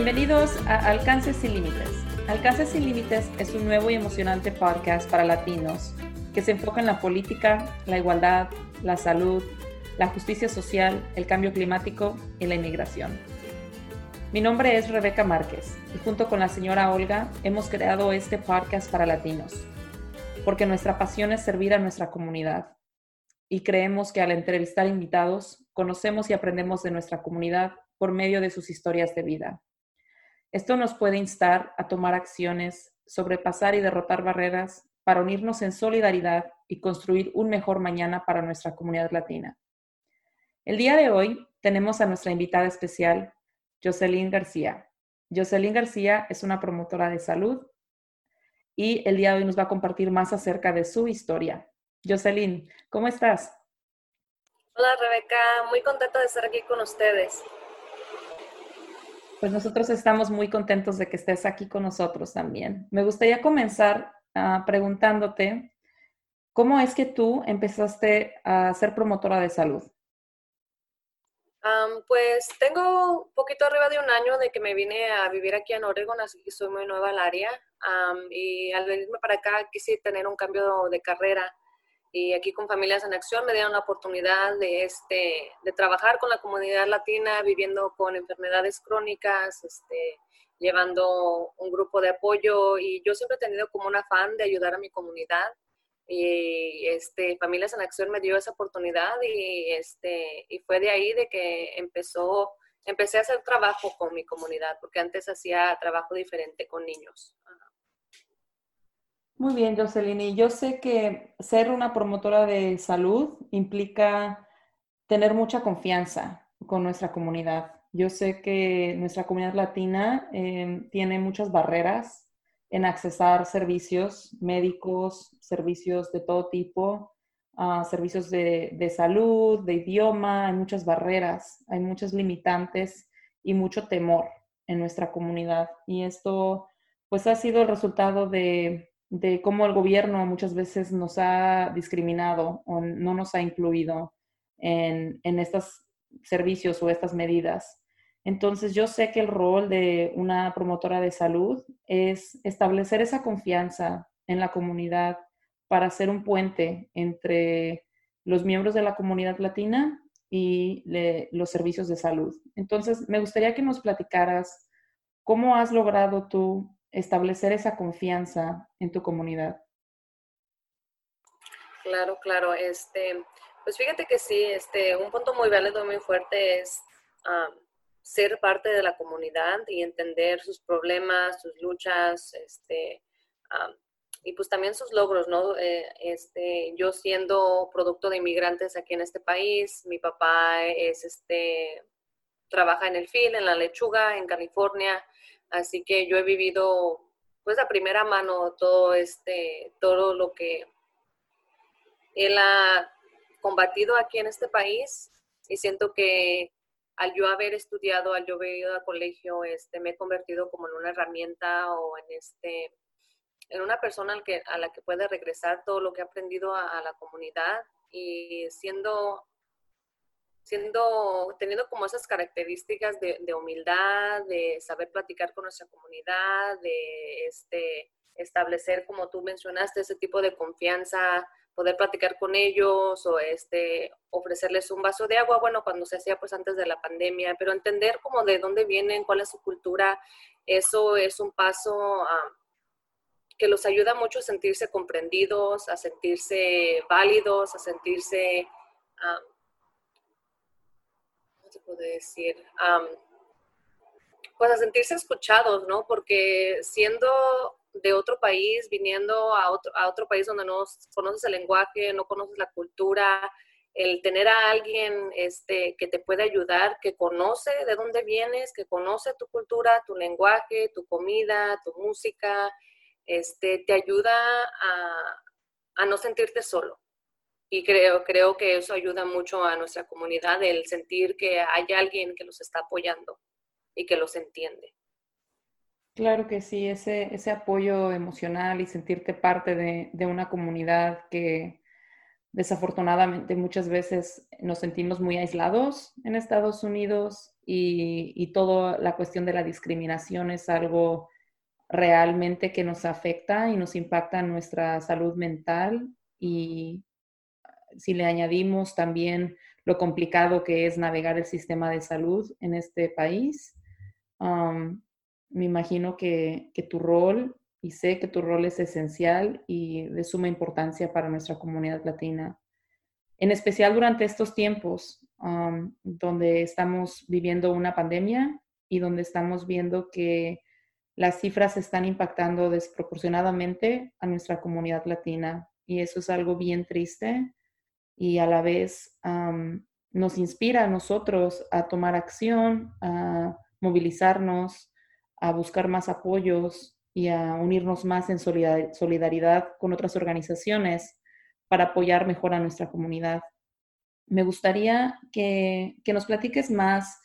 Bienvenidos a Alcance sin Límites. Alcance sin Límites es un nuevo y emocionante podcast para latinos que se enfoca en la política, la igualdad, la salud, la justicia social, el cambio climático y la inmigración. Mi nombre es Rebeca Márquez y junto con la señora Olga hemos creado este podcast para latinos, porque nuestra pasión es servir a nuestra comunidad y creemos que al entrevistar invitados conocemos y aprendemos de nuestra comunidad por medio de sus historias de vida. Esto nos puede instar a tomar acciones, sobrepasar y derrotar barreras para unirnos en solidaridad y construir un mejor mañana para nuestra comunidad latina. El día de hoy tenemos a nuestra invitada especial, Jocelyn García. Jocelyn García es una promotora de salud y el día de hoy nos va a compartir más acerca de su historia. Jocelyn, ¿cómo estás? Hola Rebeca, muy contenta de estar aquí con ustedes. Pues nosotros estamos muy contentos de que estés aquí con nosotros también. Me gustaría comenzar uh, preguntándote, ¿cómo es que tú empezaste a ser promotora de salud? Um, pues tengo un poquito arriba de un año de que me vine a vivir aquí en Oregon, así que soy muy nueva al área. Y al venirme para acá quise tener un cambio de carrera y aquí con Familias en Acción me dieron la oportunidad de, este, de trabajar con la comunidad latina, viviendo con enfermedades crónicas, este, llevando un grupo de apoyo y yo siempre he tenido como un afán de ayudar a mi comunidad y este, Familias en Acción me dio esa oportunidad y, este, y fue de ahí de que empezó, empecé a hacer trabajo con mi comunidad, porque antes hacía trabajo diferente con niños. Muy bien, Jocelyn. Y yo sé que ser una promotora de salud implica tener mucha confianza con nuestra comunidad. Yo sé que nuestra comunidad latina em, tiene muchas barreras en accesar servicios médicos, servicios de todo tipo, uh, servicios de, de, salud, de idioma, hay muchas barreras, hay muchas limitantes y mucho temor en nuestra comunidad. Y esto pues ha sido el resultado de de cómo el gobierno muchas veces nos ha discriminado o no nos ha incluido en, estos servicios o estas medidas. Entonces, yo sé que el rol de una promotora de salud es establecer esa confianza en la comunidad para ser un puente entre los miembros de la comunidad latina y los servicios de salud. Entonces, me gustaría que nos platicaras cómo has logrado tú establecer esa confianza en tu comunidad. Claro, claro. Este, pues fíjate que sí, este, un punto muy válido, muy fuerte es ser parte de la comunidad y entender sus problemas, sus luchas, este, y pues también sus logros, ¿no? Eh, este, yo siendo producto de inmigrantes aquí en este país, mi papá es, este, trabaja en el FIL, en la lechuga, en California, Así que yo he vivido pues a primera mano todo este, todo lo que él ha combatido aquí en este país. Y siento que al yo haber estudiado, al yo haber ido a colegio, este, me he convertido como en una herramienta o en este, en una persona al que, a la que puede regresar todo lo que ha aprendido a la comunidad. Y siendo siendo, teniendo como esas características de, humildad, de saber platicar con nuestra comunidad, de este, establecer, como tú mencionaste, ese tipo de confianza, poder platicar con ellos o este, ofrecerles un vaso de agua, bueno, cuando se hacía pues antes de la pandemia, pero entender como de dónde vienen, cuál es su cultura, eso es un paso que los ayuda mucho a sentirse comprendidos, a sentirse válidos, a sentirse se puede decir? pues a sentirse escuchados, ¿no? Porque siendo de otro país, viniendo a otro, a otro país donde no conoces el lenguaje, no conoces la cultura, el tener a alguien este, que te puede ayudar, que conoce de dónde vienes, que conoce tu cultura, tu lenguaje, tu comida, tu música, este, te ayuda a, a no sentirte solo y creo, creo que eso ayuda mucho a nuestra comunidad, el sentir que hay alguien que los está apoyando y que los entiende. Claro que sí, ese, ese apoyo emocional y sentirte parte de, de una comunidad que desafortunadamente muchas veces nos sentimos muy aislados en Estados Unidos y, y toda la cuestión de la discriminación es algo realmente que nos afecta y nos impacta en nuestra salud mental y si le añadimos también lo complicado que es navegar el sistema de salud en este país, me imagino que, que, tu rol, y sé que tu rol es esencial y de suma importancia para nuestra comunidad latina, en especial durante estos tiempos donde estamos viviendo una pandemia y donde estamos viendo que las cifras están impactando desproporcionadamente a nuestra comunidad latina. Y eso es algo bien triste y a la vez nos inspira a nosotros a tomar acción, a movilizarnos, a buscar más apoyos y a unirnos más en solidaridad con otras organizaciones para apoyar mejor a nuestra comunidad. Me gustaría que, que nos platiques más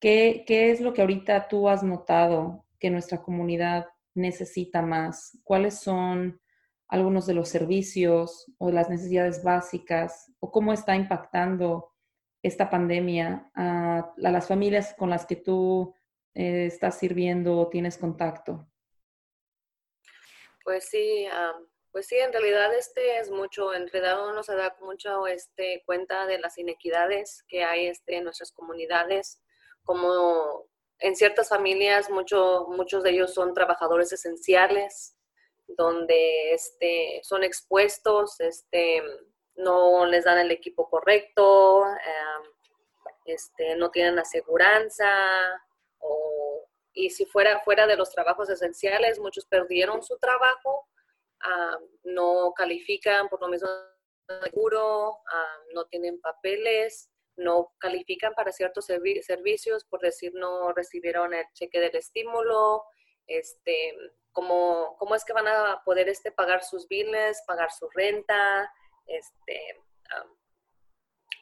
qué, qué es lo que ahorita tú has notado que nuestra comunidad necesita más? ¿Cuáles son algunos de los servicios o las necesidades básicas o cómo está impactando esta pandemia a, las familias con las que tú eh, estás sirviendo o tienes contacto? Pues sí, pues sí, en realidad este es mucho, en realidad uno se da mucho este, cuenta de las inequidades que hay este, en nuestras comunidades, como en ciertas familias mucho, muchos de ellos son trabajadores esenciales, donde este, son expuestos, este, no les dan el equipo correcto, em, este, no tienen aseguranza, y si fuera fuera de los trabajos esenciales, muchos perdieron su trabajo, no califican por lo mismo seguro, no tienen papeles, no califican para ciertos servicios, por decir no recibieron el cheque del estímulo, este, cómo, cómo es que van a poder este, pagar sus bienes, pagar su renta, este,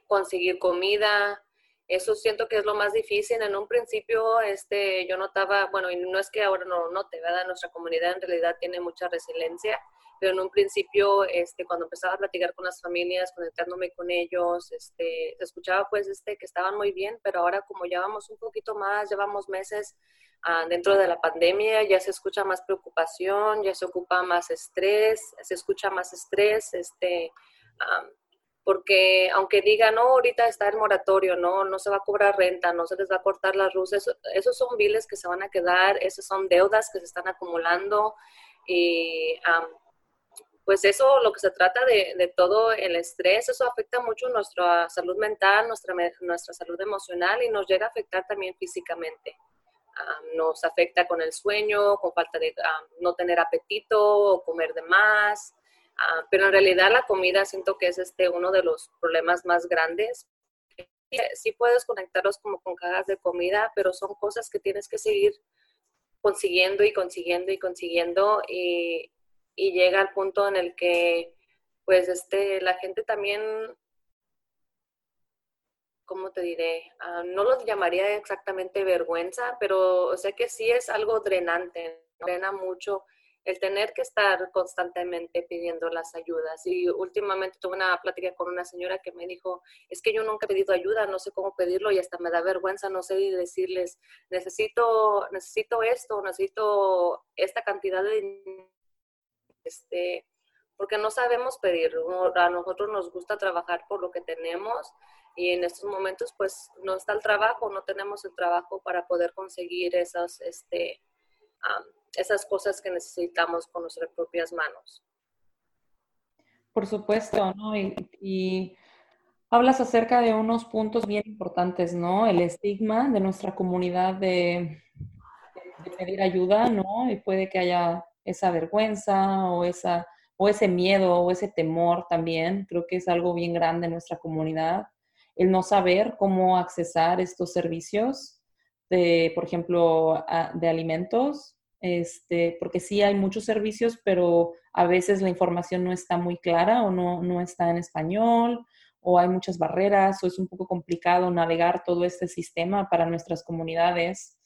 conseguir comida. Eso siento que es lo más difícil. En un principio este, yo notaba, bueno, y no es que ahora no lo note, ¿verdad? Nuestra comunidad en realidad tiene mucha resiliencia pero en un principio, este, cuando empezaba a platicar con las familias, conectándome con ellos, este, escuchaba pues este, que estaban muy bien, pero ahora como ya vamos un poquito más, llevamos meses ah, dentro de la pandemia, ya se escucha más preocupación, ya se ocupa más estrés, se escucha más estrés, este, porque aunque digan, no, ahorita está el moratorio, no, no se va a cobrar renta, no se les va a cortar las luces, esos son biles que se van a quedar, esas son deudas que se están acumulando y pues eso, lo que se trata de, todo el estrés, eso afecta mucho nuestra salud mental, nuestra, nuestra salud emocional y nos llega a afectar también físicamente. nos afecta con el sueño, con falta de no tener apetito o comer de más. Pero en realidad la comida siento que es este, uno de los problemas más grandes. Sí puedes conectarlos como con cajas de comida, pero son cosas que tienes que seguir consiguiendo y consiguiendo y consiguiendo. Y, y llega al punto en el que pues este, la gente también, ¿cómo te diré? Ah, no lo llamaría exactamente vergüenza, pero sé que sí es algo drenante, drena mucho el tener que estar constantemente pidiendo las ayudas. Y últimamente tuve una plática con una señora que me dijo, es que yo nunca he pedido ayuda, no sé cómo pedirlo y hasta me da vergüenza, no sé decirles, necesito, necesito esto, necesito esta cantidad de este, porque no sabemos pedir. A nosotros nos gusta trabajar por lo que tenemos y en estos momentos pues no está el trabajo, no tenemos el trabajo para poder conseguir esas, este, esas cosas que necesitamos con nuestras propias manos. Por supuesto, ¿no? Y, hablas acerca de unos puntos bien importantes, ¿no? El estigma de nuestra comunidad de, pedir ayuda, ¿no? Y puede que haya esa vergüenza o, esa, o ese miedo o ese temor también. Creo que es algo bien grande en nuestra comunidad. El no saber cómo accesar estos servicios de, por ejemplo, de alimentos, este, porque sí hay muchos servicios, pero a veces la información no está muy clara o no, no está en español o hay muchas barreras o es un poco complicado navegar todo este sistema para nuestras comunidades.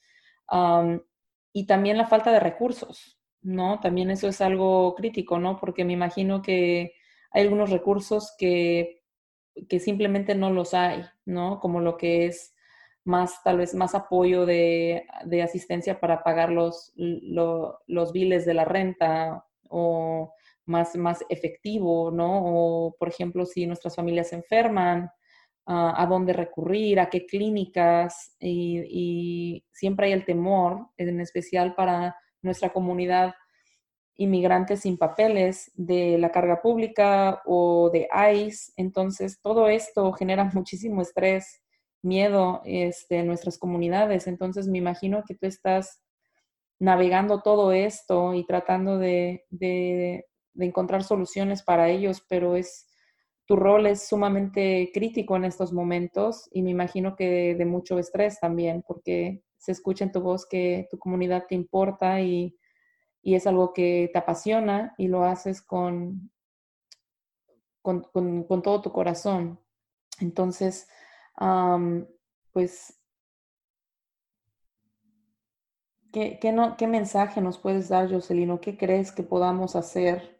y también la falta de recursos. ¿no? También eso es algo crítico, ¿no? Porque me imagino que hay algunos recursos que, que simplemente no los hay, ¿no? Como lo que es más, tal vez más apoyo de, de asistencia para pagar los, los biles de la renta o más, más efectivo, ¿no? O, por ejemplo, si nuestras familias se enferman, a dónde recurrir, a qué clínicas, y, siempre hay el temor, en especial para nuestra comunidad inmigrantes sin papeles, de la carga pública o de ICE. Entonces, todo esto genera muchísimo estrés, miedo este, en nuestras comunidades. Entonces, me imagino que tú estás navegando todo esto y tratando de, de encontrar soluciones para ellos, pero es tu rol es sumamente crítico en estos momentos y me imagino que de mucho estrés también, porque se escucha en tu voz que tu comunidad te importa y, es algo que te apasiona y lo haces con, con, todo tu corazón. Entonces, pues, ¿qué, no, ¿qué mensaje nos puedes dar, Jocelino? ¿Qué crees que podamos hacer?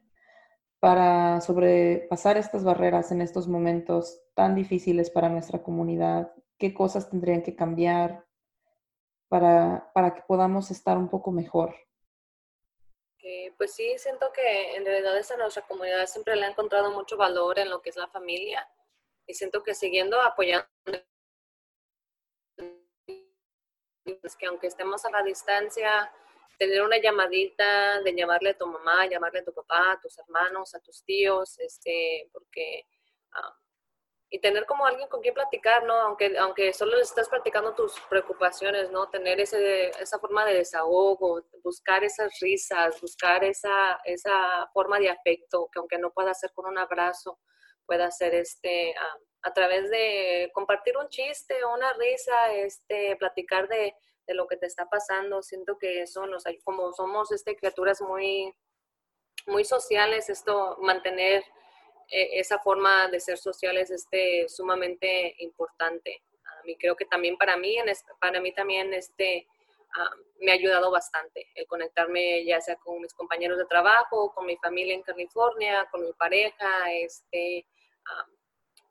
para sobrepasar estas barreras en estos momentos tan difíciles para nuestra comunidad? ¿Qué cosas tendrían que cambiar para, para que podamos estar un poco mejor? pues sí, siento que en realidad esa nuestra comunidad siempre le ha encontrado mucho valor en lo que es la familia y siento que siguiendo apoyando que aunque estemos a la distancia, tener una llamadita de llamarle a tu mamá, llamarle a tu papá, a tus hermanos, a tus tíos, este, porque... Ah, y tener como alguien con quien platicar, ¿no? Aunque, aunque solo estás platicando tus preocupaciones, ¿no? Tener ese, esa forma de desahogo, buscar esas risas, buscar esa, esa forma de afecto, que aunque no pueda ser con un abrazo, pueda ser este, ah, a través de compartir un chiste una risa, este, platicar de, de lo que te está pasando. Siento que eso nos como somos este, criaturas muy, muy sociales, esto, mantener eh, esa forma de ser sociales es este, sumamente importante. A mí creo que también para mí, en para mí también este, ah, me ha ayudado bastante el conectarme ya sea con mis compañeros de trabajo, con mi familia en California, con mi pareja, este,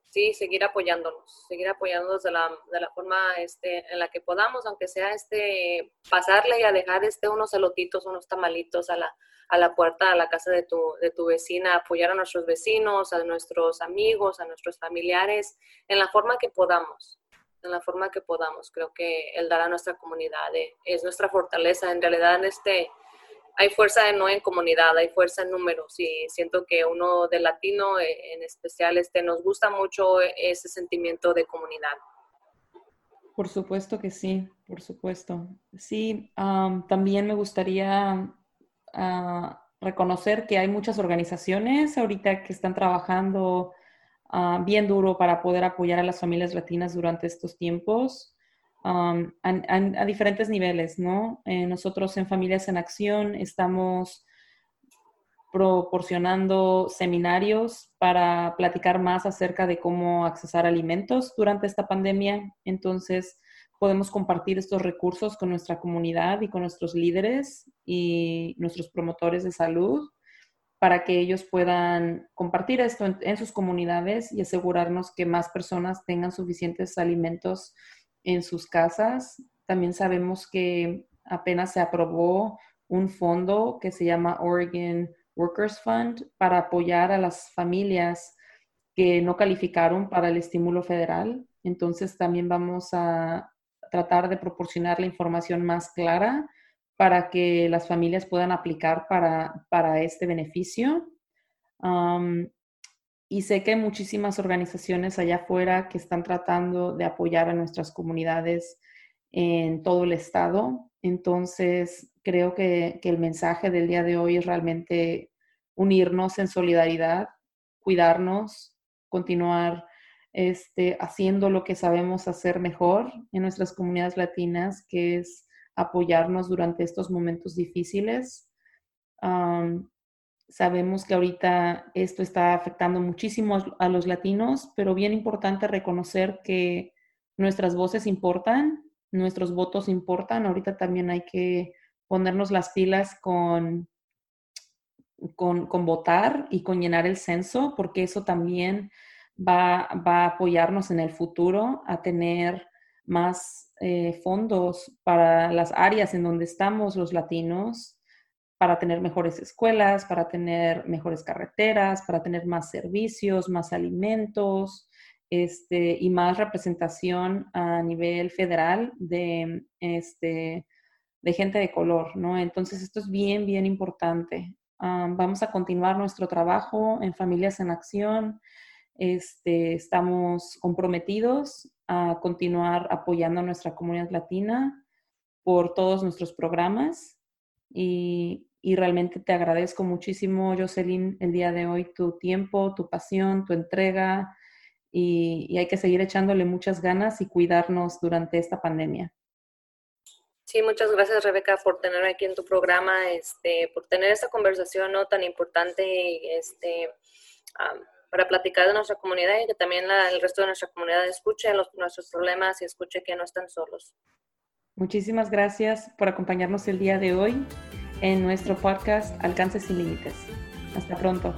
sí, seguir apoyándonos, seguir apoyándonos de la, de la forma este, en la que podamos, aunque sea este, pasarle y a dejar este, unos elotitos, unos tamalitos a la, a la puerta, a la casa de tu, de tu vecina, apoyar a nuestros vecinos, a nuestros amigos, a nuestros familiares, en la forma que podamos, en la forma que podamos. Creo que el dar a nuestra comunidad eh, es nuestra fortaleza. En realidad, en este hay fuerza no en comunidad, hay fuerza en números y siento que uno de latino eh, en especial este, nos gusta mucho ese sentimiento de comunidad. Por supuesto que sí, por supuesto. Sí, también me gustaría ah, reconocer que hay muchas organizaciones ahorita que están trabajando ah, bien duro para poder apoyar a las familias latinas durante estos tiempos a, diferentes niveles, ¿no? Eh, nosotros en Familias en Acción estamos proporcionando seminarios para platicar más acerca de cómo accesar alimentos durante esta pandemia. Entonces, podemos compartir estos recursos con nuestra comunidad y con nuestros líderes y nuestros promotores de salud para que ellos puedan compartir esto en sus comunidades y asegurarnos que más personas tengan suficientes alimentos en sus casas. También sabemos que apenas se aprobó un fondo que se llama Oregon Workers Fund para apoyar a las familias que no calificaron para el estímulo federal. Entonces también vamos a tratar de proporcionar la información más clara para que las familias puedan aplicar para, para este beneficio. Y sé que hay muchísimas organizaciones allá afuera que están tratando de apoyar a nuestras comunidades en todo el estado. Entonces, creo que, el mensaje del día de hoy es realmente unirnos en solidaridad, cuidarnos, continuar este, haciendo lo que sabemos hacer mejor en nuestras comunidades latinas, que es apoyarnos durante estos momentos difíciles. Sabemos que ahorita esto está afectando muchísimo a los latinos, pero bien importante reconocer que nuestras voces importan, nuestros votos importan. Ahorita también hay que ponernos las pilas con, con, votar y con llenar el censo, porque eso también va, va a apoyarnos en el futuro a tener más eh, fondos para las áreas en donde estamos los latinos, para tener mejores escuelas, para tener mejores carreteras, para tener más servicios, más alimentos, este, y más representación a nivel federal de, este, de gente de color, ¿no? Entonces, esto es bien, bien importante. vamos a continuar nuestro trabajo en Familias en Acción. Este, estamos comprometidos a continuar apoyando a nuestra comunidad latina por todos nuestros programas y, y realmente te agradezco muchísimo, Jocelyn, el día de hoy, tu tiempo, tu pasión, tu entrega, y, hay que seguir echándole muchas ganas y cuidarnos durante esta pandemia. Sí, muchas gracias Rebeca por tenerme aquí en tu programa, este, por tener esta conversación ¿no? tan importante este, para platicar de nuestra comunidad y que también el resto de nuestra comunidad escuche los, nuestros problemas y escuche que no están solos. Muchísimas gracias por acompañarnos el día de hoy en nuestro podcast Alcance sin Límites. Hasta pronto.